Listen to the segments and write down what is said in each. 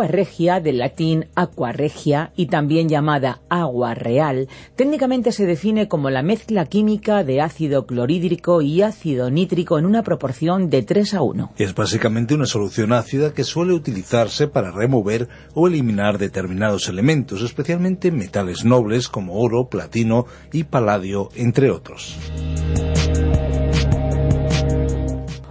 Agua regia, del latín aqua regia y también llamada agua real, técnicamente se define como la mezcla química de ácido clorhídrico y ácido nítrico en una proporción de 3 a 1. Es básicamente una solución ácida que suele utilizarse para remover o eliminar determinados elementos, especialmente metales nobles como oro, platino y paladio, entre otros.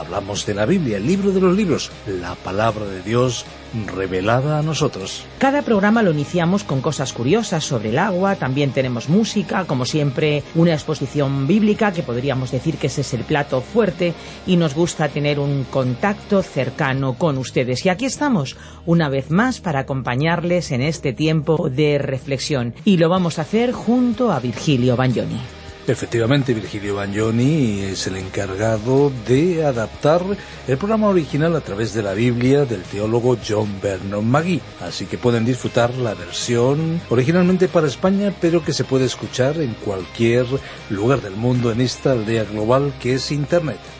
Hablamos de la Biblia, el libro de los libros, la palabra de Dios revelada a nosotros. Cada programa lo iniciamos con cosas curiosas sobre el agua, también tenemos música, como siempre una exposición bíblica, que podríamos decir que ese es el plato fuerte, y nos gusta tener un contacto cercano con ustedes. Y aquí estamos, una vez más, para acompañarles en este tiempo de reflexión, y lo vamos a hacer junto a Virgilio Bagnoni. Efectivamente, Virgilio Bagnoni es el encargado de adaptar el programa original a través de la Biblia del teólogo John Vernon Magee. Así que pueden disfrutar la versión originalmente para España, pero que se puede escuchar en cualquier lugar del mundo en esta aldea global que es Internet.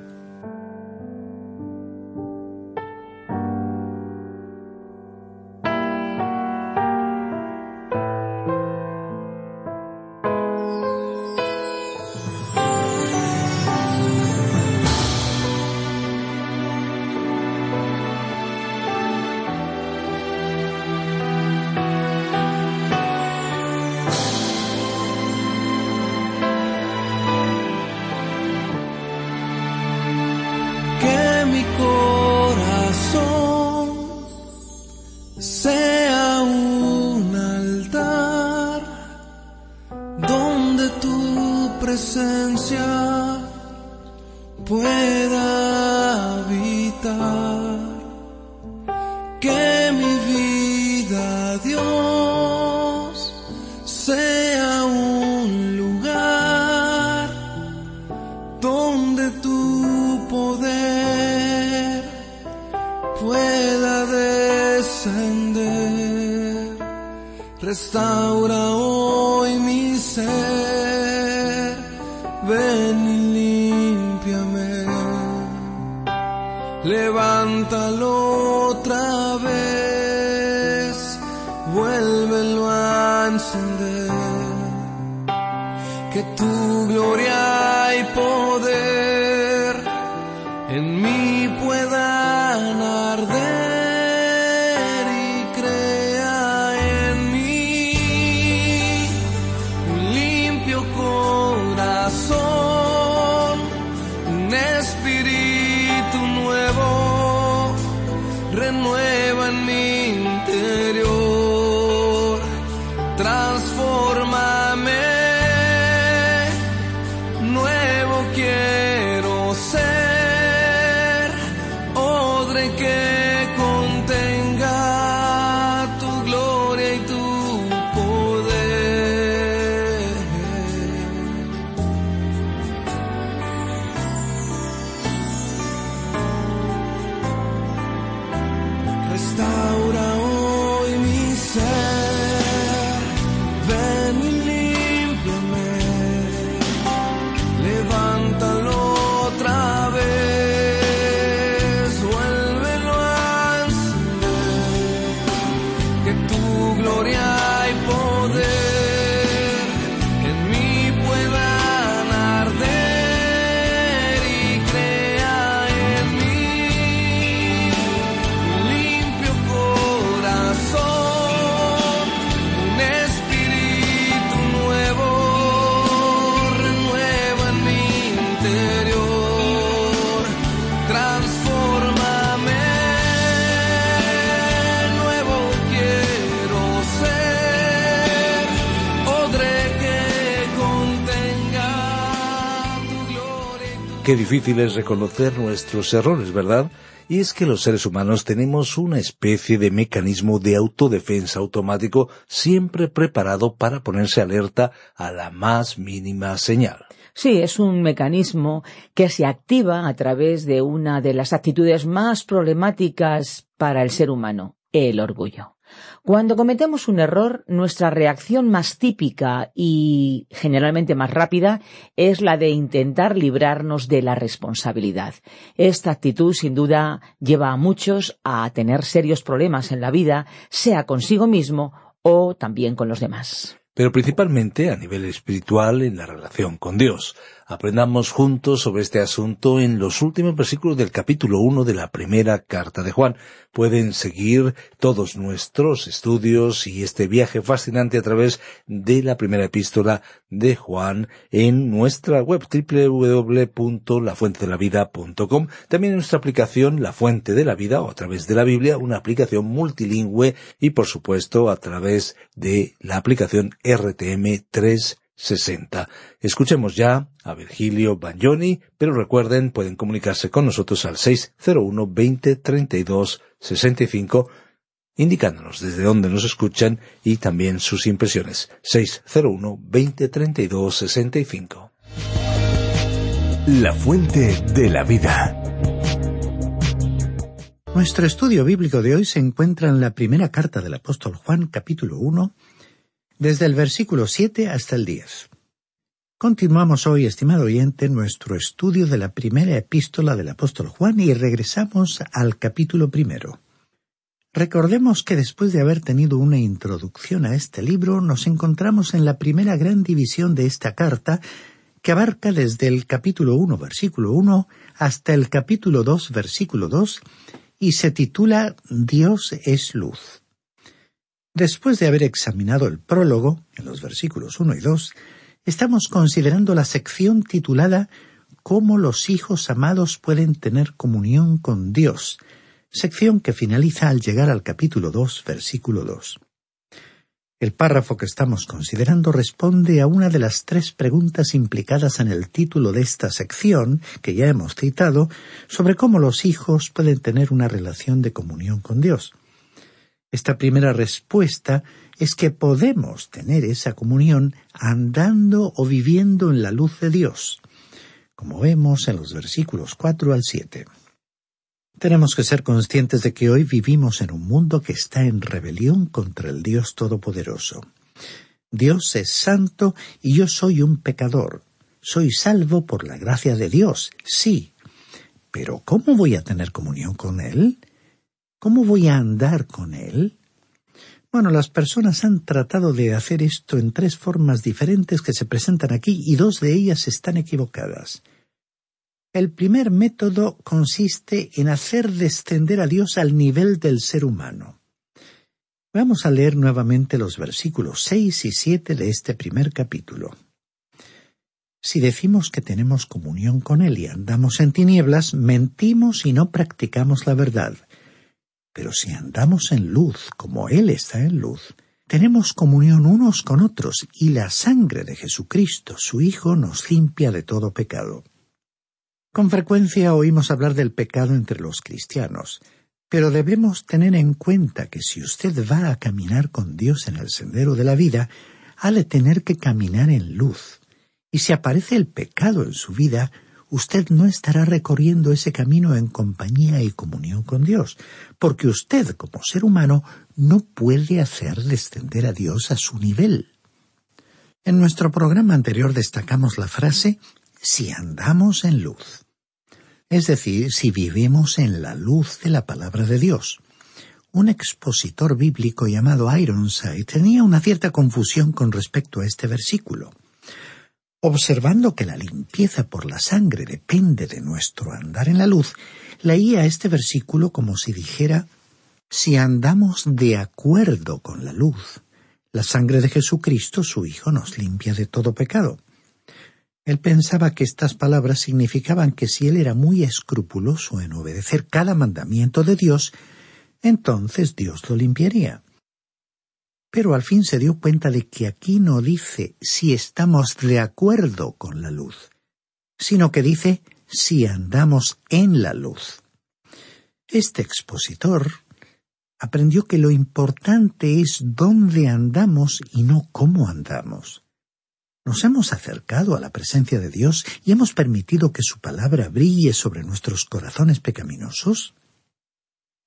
Qué difícil es reconocer nuestros errores, ¿verdad? Y es que los seres humanos tenemos una especie de mecanismo de autodefensa automático siempre preparado para ponerse alerta a la más mínima señal. Sí, es un mecanismo que se activa a través de una de las actitudes más problemáticas para el ser humano, el orgullo. Cuando cometemos un error, nuestra reacción más típica y generalmente más rápida es la de intentar librarnos de la responsabilidad. Esta actitud, sin duda, lleva a muchos a tener serios problemas en la vida, sea consigo mismo o también con los demás. Pero principalmente a nivel espiritual en la relación con Dios. Aprendamos juntos sobre este asunto en los últimos versículos del capítulo 1 de la primera carta de Juan. Pueden seguir todos nuestros estudios y este viaje fascinante a través de la primera epístola de Juan en nuestra web www.lafuentedelavida.com. También en nuestra aplicación La Fuente de la Vida o a través de la Biblia, una aplicación multilingüe y por supuesto a través de la aplicación RTM 3 60. Escuchemos ya a Virgilio Bagnoni, pero recuerden, pueden comunicarse con nosotros al 601 20 32 65 indicándonos desde dónde nos escuchan y también sus impresiones. 601 20 32 65. La fuente de la vida. Nuestro estudio bíblico de hoy se encuentra en la primera carta del apóstol Juan, capítulo 1, desde el versículo 7 hasta el 10. Continuamos hoy, estimado oyente, nuestro estudio de la primera epístola del apóstol Juan y regresamos al capítulo primero. Recordemos que después de haber tenido una introducción a este libro, nos encontramos en la primera gran división de esta carta, que abarca desde el capítulo 1, versículo 1, hasta el capítulo 2, versículo 2, y se titula Dios es luz. Después de haber examinado el prólogo, en los versículos 1 y 2, estamos considerando la sección titulada Cómo los hijos amados pueden tener comunión con Dios, sección que finaliza al llegar al capítulo 2, versículo 2. El párrafo que estamos considerando responde a una de las tres preguntas implicadas en el título de esta sección, que ya hemos citado, sobre cómo los hijos pueden tener una relación de comunión con Dios. Esta primera respuesta es que podemos tener esa comunión andando o viviendo en la luz de Dios, como vemos en los versículos 4 al 7. Tenemos que ser conscientes de que hoy vivimos en un mundo que está en rebelión contra el Dios Todopoderoso. Dios es santo y yo soy un pecador. Soy salvo por la gracia de Dios, sí. Pero ¿cómo voy a tener comunión con Él? ¿Cómo voy a andar con Él? Bueno, las personas han tratado de hacer esto en tres formas diferentes que se presentan aquí y dos de ellas están equivocadas. El primer método consiste en hacer descender a Dios al nivel del ser humano. Vamos a leer nuevamente los versículos seis y siete de este primer capítulo. Si decimos que tenemos comunión con Él y andamos en tinieblas, mentimos y no practicamos la verdad. Pero si andamos en luz como Él está en luz, tenemos comunión unos con otros y la sangre de Jesucristo, su Hijo, nos limpia de todo pecado. Con frecuencia oímos hablar del pecado entre los cristianos, pero debemos tener en cuenta que si usted va a caminar con Dios en el sendero de la vida, ha de tener que caminar en luz. Y si aparece el pecado en su vida, usted no estará recorriendo ese camino en compañía y comunión con Dios, porque usted, como ser humano, no puede hacer descender a Dios a su nivel. En nuestro programa anterior destacamos la frase si andamos en luz, es decir, si vivimos en la luz de la palabra de Dios. Un expositor bíblico llamado Ironside tenía una cierta confusión con respecto a este versículo. Observando que la limpieza por la sangre depende de nuestro andar en la luz, leía este versículo como si dijera si andamos de acuerdo con la luz, la sangre de Jesucristo, su Hijo, nos limpia de todo pecado. Él pensaba que estas palabras significaban que si él era muy escrupuloso en obedecer cada mandamiento de Dios, entonces Dios lo limpiaría. Pero al fin se dio cuenta de que aquí no dice si estamos de acuerdo con la luz, sino que dice si andamos en la luz. Este expositor aprendió que lo importante es dónde andamos y no cómo andamos. Nos hemos acercado a la presencia de Dios y hemos permitido que su palabra brille sobre nuestros corazones pecaminosos.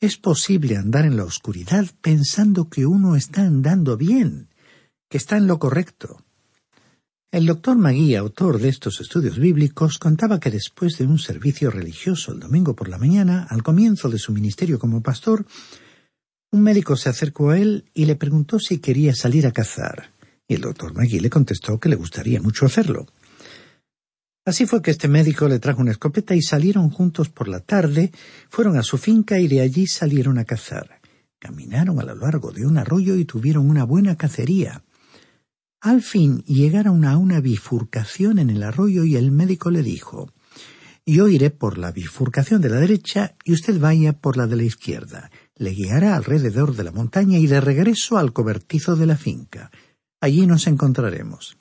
Es posible andar en la oscuridad pensando que uno está andando bien, que está en lo correcto. El doctor Magui, autor de estos estudios bíblicos, contaba que después de un servicio religioso el domingo por la mañana, al comienzo de su ministerio como pastor, un médico se acercó a él y le preguntó si quería salir a cazar, y el doctor Magui le contestó que le gustaría mucho hacerlo. Así fue que este médico le trajo una escopeta y salieron juntos por la tarde, fueron a su finca y de allí salieron a cazar. Caminaron a lo largo de un arroyo y tuvieron una buena cacería. Al fin llegaron a una bifurcación en el arroyo y el médico le dijo Yo iré por la bifurcación de la derecha y usted vaya por la de la izquierda. Le guiará alrededor de la montaña y de regreso al cobertizo de la finca. Allí nos encontraremos.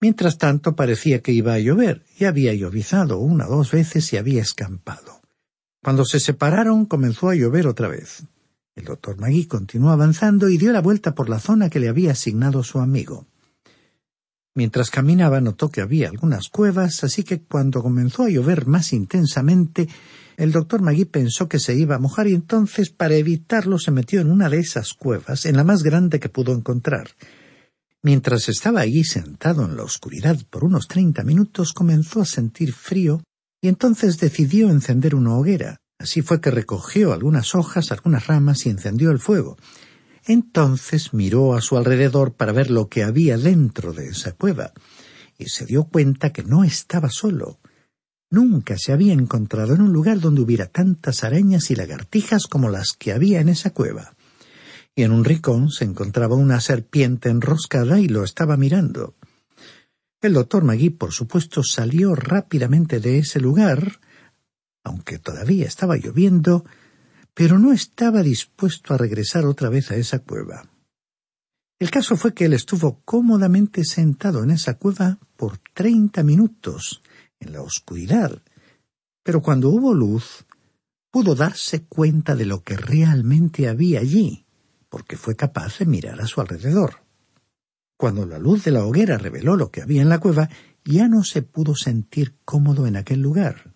Mientras tanto parecía que iba a llover, y había llovizado una o dos veces y había escampado. Cuando se separaron comenzó a llover otra vez. El doctor Magui continuó avanzando y dio la vuelta por la zona que le había asignado su amigo. Mientras caminaba notó que había algunas cuevas, así que cuando comenzó a llover más intensamente, el doctor Magui pensó que se iba a mojar y entonces, para evitarlo, se metió en una de esas cuevas, en la más grande que pudo encontrar. Mientras estaba allí sentado en la oscuridad por unos treinta minutos comenzó a sentir frío y entonces decidió encender una hoguera. Así fue que recogió algunas hojas, algunas ramas y encendió el fuego. Entonces miró a su alrededor para ver lo que había dentro de esa cueva y se dio cuenta que no estaba solo. Nunca se había encontrado en un lugar donde hubiera tantas arañas y lagartijas como las que había en esa cueva y en un rincón se encontraba una serpiente enroscada y lo estaba mirando. El doctor Magui, por supuesto, salió rápidamente de ese lugar, aunque todavía estaba lloviendo, pero no estaba dispuesto a regresar otra vez a esa cueva. El caso fue que él estuvo cómodamente sentado en esa cueva por treinta minutos, en la oscuridad, pero cuando hubo luz, pudo darse cuenta de lo que realmente había allí porque fue capaz de mirar a su alrededor. Cuando la luz de la hoguera reveló lo que había en la cueva, ya no se pudo sentir cómodo en aquel lugar.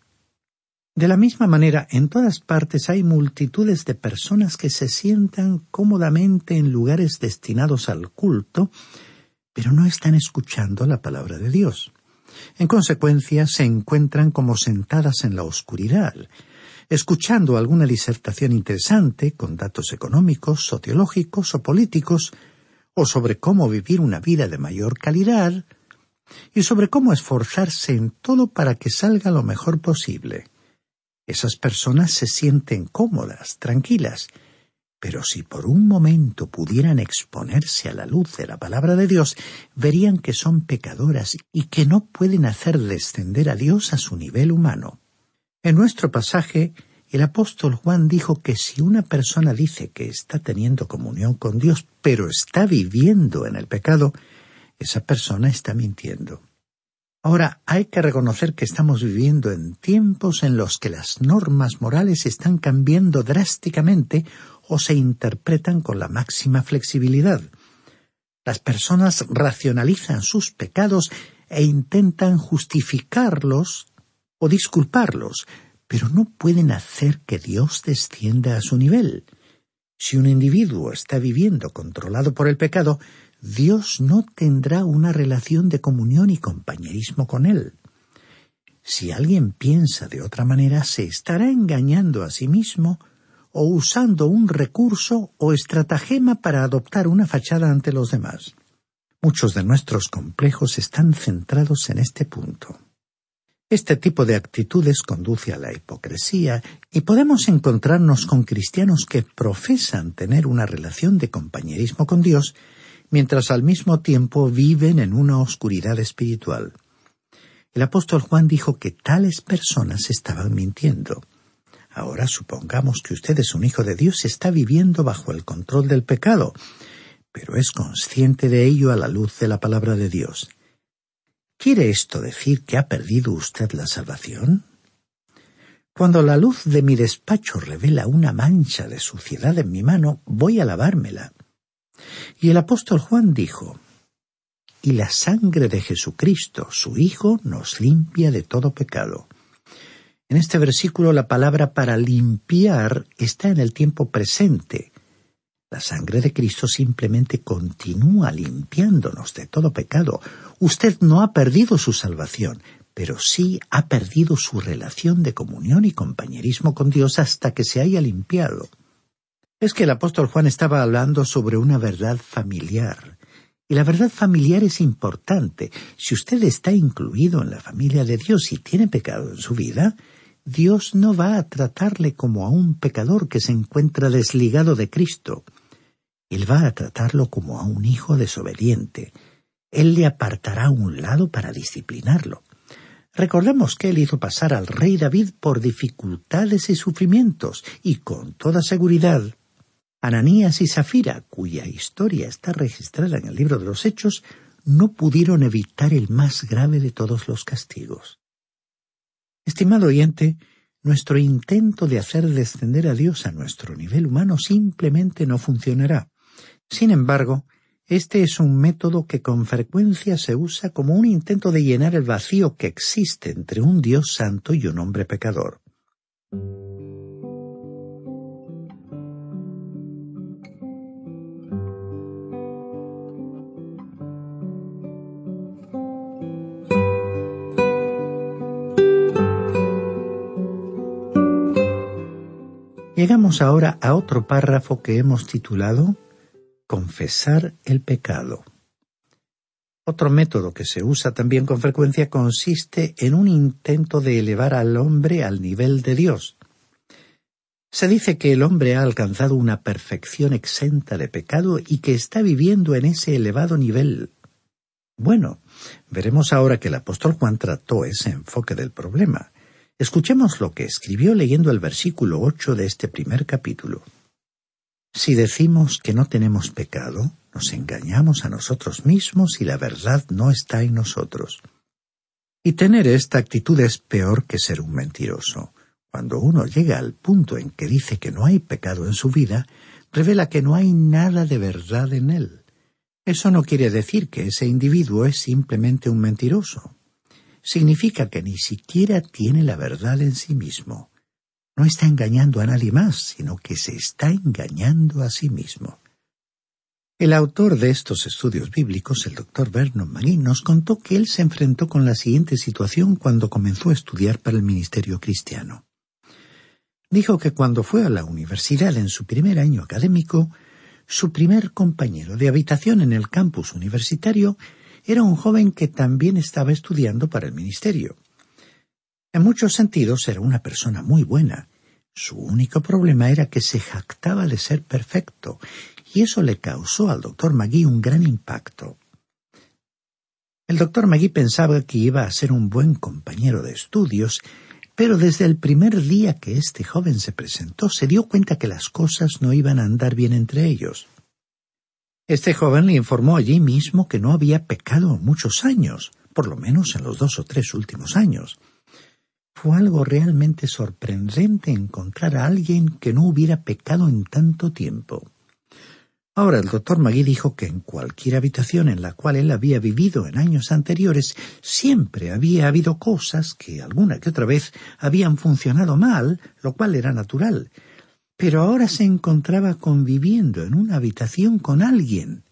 De la misma manera, en todas partes hay multitudes de personas que se sientan cómodamente en lugares destinados al culto, pero no están escuchando la palabra de Dios. En consecuencia, se encuentran como sentadas en la oscuridad, escuchando alguna disertación interesante con datos económicos, sociológicos o políticos, o sobre cómo vivir una vida de mayor calidad, y sobre cómo esforzarse en todo para que salga lo mejor posible. Esas personas se sienten cómodas, tranquilas, pero si por un momento pudieran exponerse a la luz de la palabra de Dios, verían que son pecadoras y que no pueden hacer descender a Dios a su nivel humano. En nuestro pasaje, el apóstol Juan dijo que si una persona dice que está teniendo comunión con Dios, pero está viviendo en el pecado, esa persona está mintiendo. Ahora, hay que reconocer que estamos viviendo en tiempos en los que las normas morales están cambiando drásticamente o se interpretan con la máxima flexibilidad. Las personas racionalizan sus pecados e intentan justificarlos o disculparlos, pero no pueden hacer que Dios descienda a su nivel. Si un individuo está viviendo controlado por el pecado, Dios no tendrá una relación de comunión y compañerismo con él. Si alguien piensa de otra manera, se estará engañando a sí mismo o usando un recurso o estratagema para adoptar una fachada ante los demás. Muchos de nuestros complejos están centrados en este punto. Este tipo de actitudes conduce a la hipocresía y podemos encontrarnos con cristianos que profesan tener una relación de compañerismo con Dios mientras al mismo tiempo viven en una oscuridad espiritual. El apóstol Juan dijo que tales personas estaban mintiendo. Ahora supongamos que usted es un hijo de Dios está viviendo bajo el control del pecado, pero es consciente de ello a la luz de la palabra de Dios. ¿Quiere esto decir que ha perdido usted la salvación? Cuando la luz de mi despacho revela una mancha de suciedad en mi mano, voy a lavármela. Y el apóstol Juan dijo, Y la sangre de Jesucristo, su Hijo, nos limpia de todo pecado. En este versículo la palabra para limpiar está en el tiempo presente. La sangre de Cristo simplemente continúa limpiándonos de todo pecado. Usted no ha perdido su salvación, pero sí ha perdido su relación de comunión y compañerismo con Dios hasta que se haya limpiado. Es que el apóstol Juan estaba hablando sobre una verdad familiar. Y la verdad familiar es importante. Si usted está incluido en la familia de Dios y tiene pecado en su vida, Dios no va a tratarle como a un pecador que se encuentra desligado de Cristo. Él va a tratarlo como a un hijo desobediente. Él le apartará a un lado para disciplinarlo. Recordemos que él hizo pasar al rey David por dificultades y sufrimientos, y con toda seguridad, Ananías y Zafira, cuya historia está registrada en el libro de los Hechos, no pudieron evitar el más grave de todos los castigos. Estimado oyente, nuestro intento de hacer descender a Dios a nuestro nivel humano simplemente no funcionará. Sin embargo, este es un método que con frecuencia se usa como un intento de llenar el vacío que existe entre un Dios santo y un hombre pecador. Llegamos ahora a otro párrafo que hemos titulado Confesar el pecado. Otro método que se usa también con frecuencia consiste en un intento de elevar al hombre al nivel de Dios. Se dice que el hombre ha alcanzado una perfección exenta de pecado y que está viviendo en ese elevado nivel. Bueno, veremos ahora que el apóstol Juan trató ese enfoque del problema. Escuchemos lo que escribió leyendo el versículo ocho de este primer capítulo. Si decimos que no tenemos pecado, nos engañamos a nosotros mismos y la verdad no está en nosotros. Y tener esta actitud es peor que ser un mentiroso. Cuando uno llega al punto en que dice que no hay pecado en su vida, revela que no hay nada de verdad en él. Eso no quiere decir que ese individuo es simplemente un mentiroso significa que ni siquiera tiene la verdad en sí mismo. No está engañando a nadie más, sino que se está engañando a sí mismo. El autor de estos estudios bíblicos, el doctor Vernon Magui, nos contó que él se enfrentó con la siguiente situación cuando comenzó a estudiar para el ministerio cristiano. Dijo que cuando fue a la universidad en su primer año académico, su primer compañero de habitación en el campus universitario era un joven que también estaba estudiando para el ministerio. En muchos sentidos era una persona muy buena. Su único problema era que se jactaba de ser perfecto, y eso le causó al doctor Magui un gran impacto. El doctor Magui pensaba que iba a ser un buen compañero de estudios, pero desde el primer día que este joven se presentó se dio cuenta que las cosas no iban a andar bien entre ellos. Este joven le informó allí mismo que no había pecado muchos años, por lo menos en los dos o tres últimos años. Fue algo realmente sorprendente encontrar a alguien que no hubiera pecado en tanto tiempo. Ahora el doctor Magui dijo que en cualquier habitación en la cual él había vivido en años anteriores siempre había habido cosas que alguna que otra vez habían funcionado mal, lo cual era natural, pero ahora se encontraba conviviendo en una habitación con alguien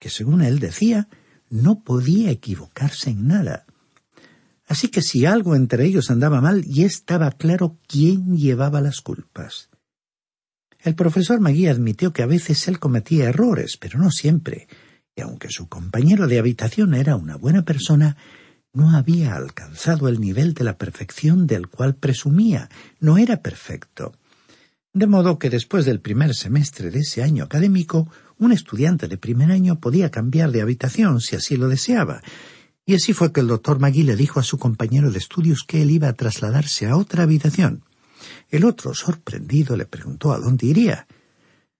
que, según él decía, no podía equivocarse en nada. Así que si algo entre ellos andaba mal, ya estaba claro quién llevaba las culpas. El profesor Magui admitió que a veces él cometía errores, pero no siempre, y aunque su compañero de habitación era una buena persona, no había alcanzado el nivel de la perfección del cual presumía, no era perfecto. De modo que después del primer semestre de ese año académico, un estudiante de primer año podía cambiar de habitación si así lo deseaba. Y así fue que el doctor Magui le dijo a su compañero de estudios que él iba a trasladarse a otra habitación. El otro, sorprendido, le preguntó a dónde iría.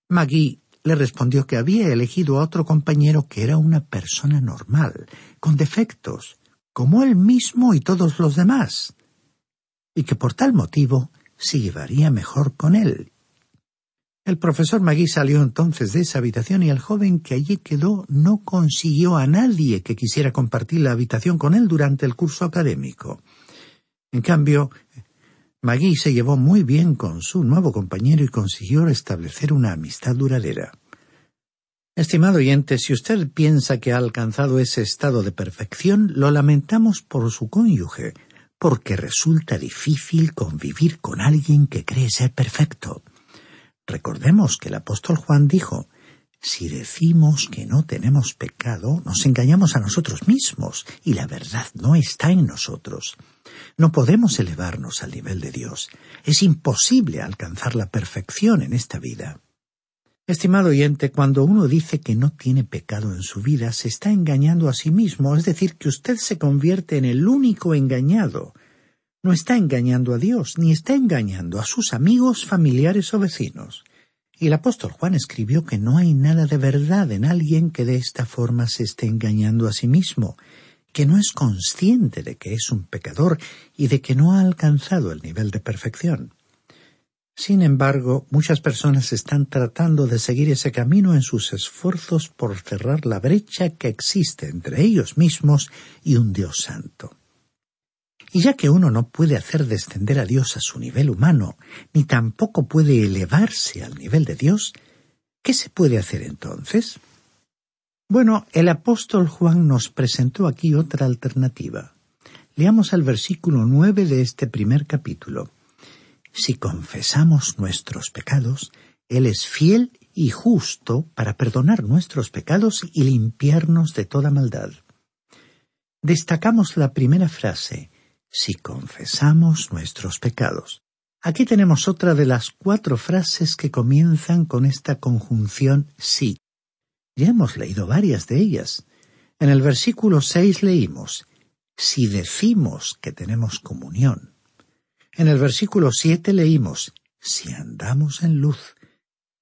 Magui le respondió que había elegido a otro compañero que era una persona normal, con defectos, como él mismo y todos los demás, y que por tal motivo se llevaría mejor con él. El profesor Magui salió entonces de esa habitación y el joven que allí quedó no consiguió a nadie que quisiera compartir la habitación con él durante el curso académico. En cambio, Magui se llevó muy bien con su nuevo compañero y consiguió restablecer una amistad duradera. Estimado oyente, si usted piensa que ha alcanzado ese estado de perfección, lo lamentamos por su cónyuge, porque resulta difícil convivir con alguien que cree ser perfecto. Recordemos que el apóstol Juan dijo, si decimos que no tenemos pecado, nos engañamos a nosotros mismos y la verdad no está en nosotros. No podemos elevarnos al nivel de Dios. Es imposible alcanzar la perfección en esta vida. Estimado oyente, cuando uno dice que no tiene pecado en su vida, se está engañando a sí mismo, es decir, que usted se convierte en el único engañado. No está engañando a Dios, ni está engañando a sus amigos, familiares o vecinos. Y el apóstol Juan escribió que no hay nada de verdad en alguien que de esta forma se esté engañando a sí mismo, que no es consciente de que es un pecador y de que no ha alcanzado el nivel de perfección. Sin embargo, muchas personas están tratando de seguir ese camino en sus esfuerzos por cerrar la brecha que existe entre ellos mismos y un Dios santo. Y ya que uno no puede hacer descender a Dios a su nivel humano, ni tampoco puede elevarse al nivel de Dios, ¿qué se puede hacer entonces? Bueno, el apóstol Juan nos presentó aquí otra alternativa. Leamos el versículo nueve de este primer capítulo. Si confesamos nuestros pecados, Él es fiel y justo para perdonar nuestros pecados y limpiarnos de toda maldad. Destacamos la primera frase, si confesamos nuestros pecados. Aquí tenemos otra de las cuatro frases que comienzan con esta conjunción sí. Ya hemos leído varias de ellas. En el versículo seis leímos, si decimos que tenemos comunión en el versículo siete leímos, si andamos en luz.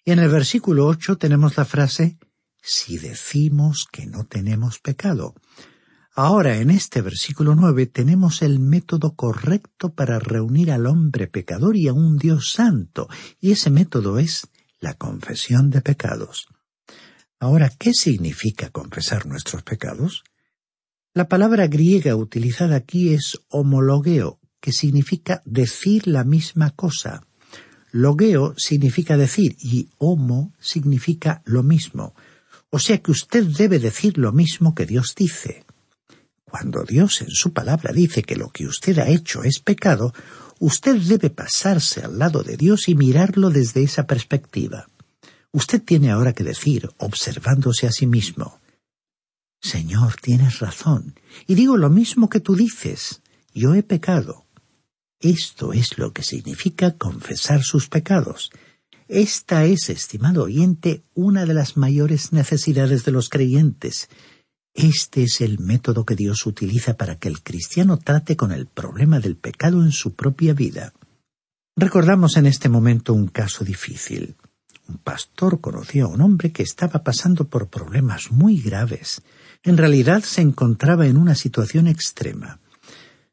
Y en el versículo ocho tenemos la frase, si decimos que no tenemos pecado. Ahora, en este versículo nueve tenemos el método correcto para reunir al hombre pecador y a un Dios santo, y ese método es la confesión de pecados. Ahora, ¿qué significa confesar nuestros pecados? La palabra griega utilizada aquí es homologueo, que significa decir la misma cosa. Logeo significa decir y homo significa lo mismo. O sea que usted debe decir lo mismo que Dios dice. Cuando Dios en su palabra dice que lo que usted ha hecho es pecado, usted debe pasarse al lado de Dios y mirarlo desde esa perspectiva. Usted tiene ahora que decir, observándose a sí mismo, Señor, tienes razón, y digo lo mismo que tú dices, yo he pecado. Esto es lo que significa confesar sus pecados. Esta es, estimado oyente, una de las mayores necesidades de los creyentes. Este es el método que Dios utiliza para que el cristiano trate con el problema del pecado en su propia vida. Recordamos en este momento un caso difícil. Un pastor conoció a un hombre que estaba pasando por problemas muy graves. En realidad se encontraba en una situación extrema.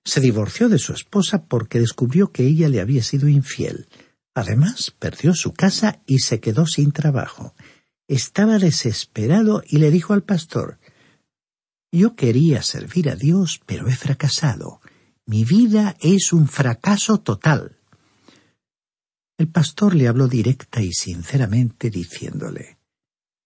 Se divorció de su esposa porque descubrió que ella le había sido infiel. Además, perdió su casa y se quedó sin trabajo. Estaba desesperado y le dijo al pastor Yo quería servir a Dios, pero he fracasado. Mi vida es un fracaso total. El pastor le habló directa y sinceramente diciéndole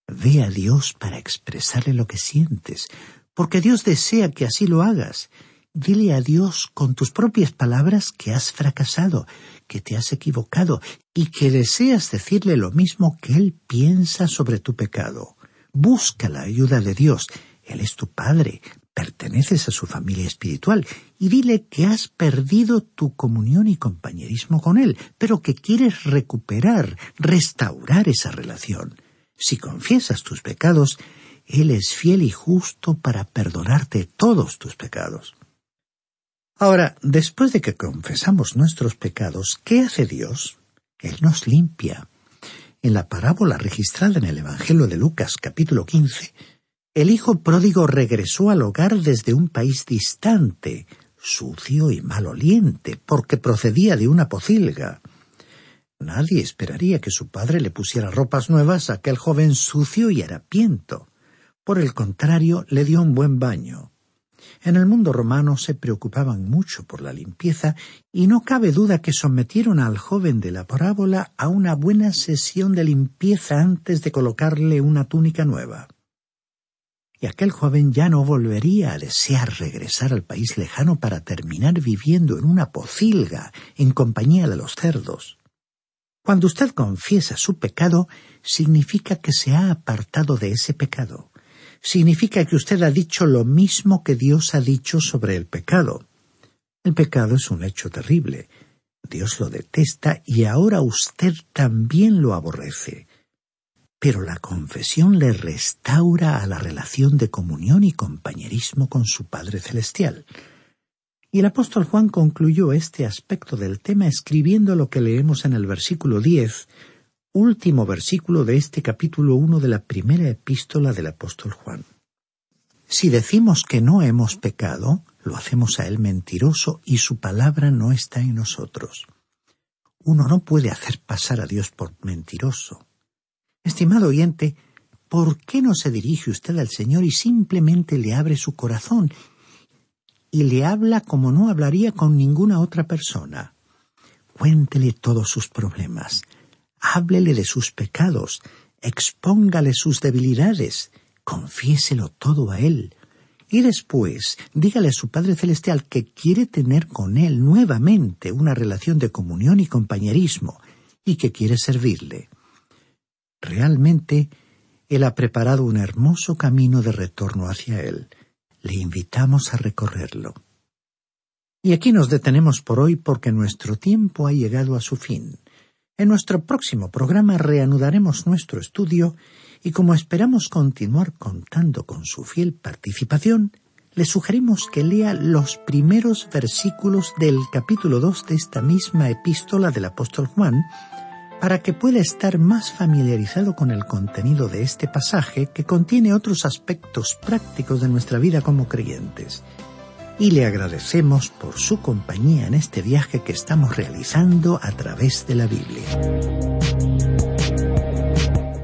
Ve a Dios para expresarle lo que sientes, porque Dios desea que así lo hagas Dile a Dios con tus propias palabras que has fracasado, que te has equivocado y que deseas decirle lo mismo que Él piensa sobre tu pecado. Busca la ayuda de Dios. Él es tu Padre, perteneces a su familia espiritual y dile que has perdido tu comunión y compañerismo con Él, pero que quieres recuperar, restaurar esa relación. Si confiesas tus pecados, Él es fiel y justo para perdonarte todos tus pecados. Ahora, después de que confesamos nuestros pecados, ¿qué hace Dios? Él nos limpia. En la parábola registrada en el Evangelio de Lucas capítulo 15, el hijo pródigo regresó al hogar desde un país distante, sucio y maloliente, porque procedía de una pocilga. Nadie esperaría que su padre le pusiera ropas nuevas a aquel joven sucio y harapiento. Por el contrario, le dio un buen baño. En el mundo romano se preocupaban mucho por la limpieza y no cabe duda que sometieron al joven de la parábola a una buena sesión de limpieza antes de colocarle una túnica nueva. Y aquel joven ya no volvería a desear regresar al país lejano para terminar viviendo en una pocilga en compañía de los cerdos. Cuando usted confiesa su pecado, significa que se ha apartado de ese pecado. Significa que usted ha dicho lo mismo que Dios ha dicho sobre el pecado. El pecado es un hecho terrible. Dios lo detesta y ahora usted también lo aborrece. Pero la confesión le restaura a la relación de comunión y compañerismo con su Padre Celestial. Y el apóstol Juan concluyó este aspecto del tema escribiendo lo que leemos en el versículo diez, último versículo de este capítulo uno de la primera epístola del apóstol Juan. Si decimos que no hemos pecado, lo hacemos a él mentiroso y su palabra no está en nosotros. Uno no puede hacer pasar a Dios por mentiroso. Estimado oyente, ¿por qué no se dirige usted al Señor y simplemente le abre su corazón y le habla como no hablaría con ninguna otra persona. Cuéntele todos sus problemas, háblele de sus pecados, expóngale sus debilidades, confiéselo todo a él, y después dígale a su Padre Celestial que quiere tener con él nuevamente una relación de comunión y compañerismo, y que quiere servirle. Realmente, Él ha preparado un hermoso camino de retorno hacia Él le invitamos a recorrerlo. Y aquí nos detenemos por hoy porque nuestro tiempo ha llegado a su fin. En nuestro próximo programa reanudaremos nuestro estudio y como esperamos continuar contando con su fiel participación, le sugerimos que lea los primeros versículos del capítulo 2 de esta misma epístola del apóstol Juan, para que pueda estar más familiarizado con el contenido de este pasaje que contiene otros aspectos prácticos de nuestra vida como creyentes. Y le agradecemos por su compañía en este viaje que estamos realizando a través de la Biblia.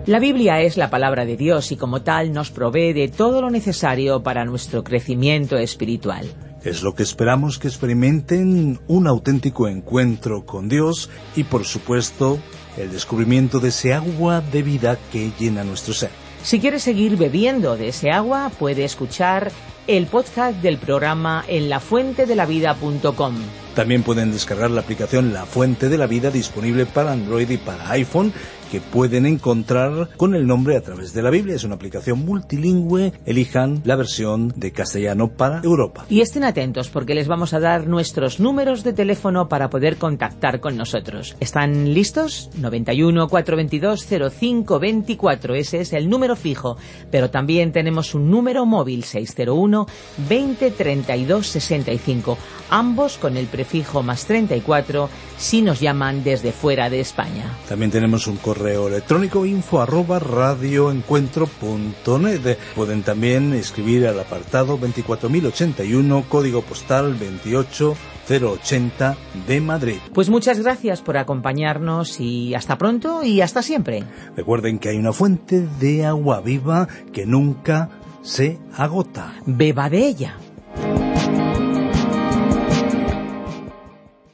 La Biblia es la palabra de Dios y como tal nos provee de todo lo necesario para nuestro crecimiento espiritual. Es lo que esperamos que experimenten un auténtico encuentro con Dios y por supuesto el descubrimiento de ese agua de vida que llena nuestro ser. Si quiere seguir bebiendo de ese agua, puede escuchar el podcast del programa en lafuentedelavida.com. También pueden descargar la aplicación La Fuente de la Vida disponible para Android y para iPhone que pueden encontrar con el nombre a través de la Biblia. Es una aplicación multilingüe. Elijan la versión de castellano para Europa. Y estén atentos porque les vamos a dar nuestros números de teléfono para poder contactar con nosotros. ¿Están listos? 91 422 0524. Ese es el número fijo. Pero también tenemos un número móvil 601 20 32 65. Ambos con el prefijo más 34 si nos llaman desde fuera de España. También tenemos un correo electrónico info arroba radioencuentro.net. Pueden también escribir al apartado 24081, código postal 28080 de Madrid. Pues muchas gracias por acompañarnos y hasta pronto y hasta siempre. Recuerden que hay una fuente de agua viva que nunca se agota. Beba de ella.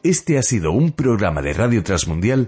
Este ha sido un programa de Radio Transmundial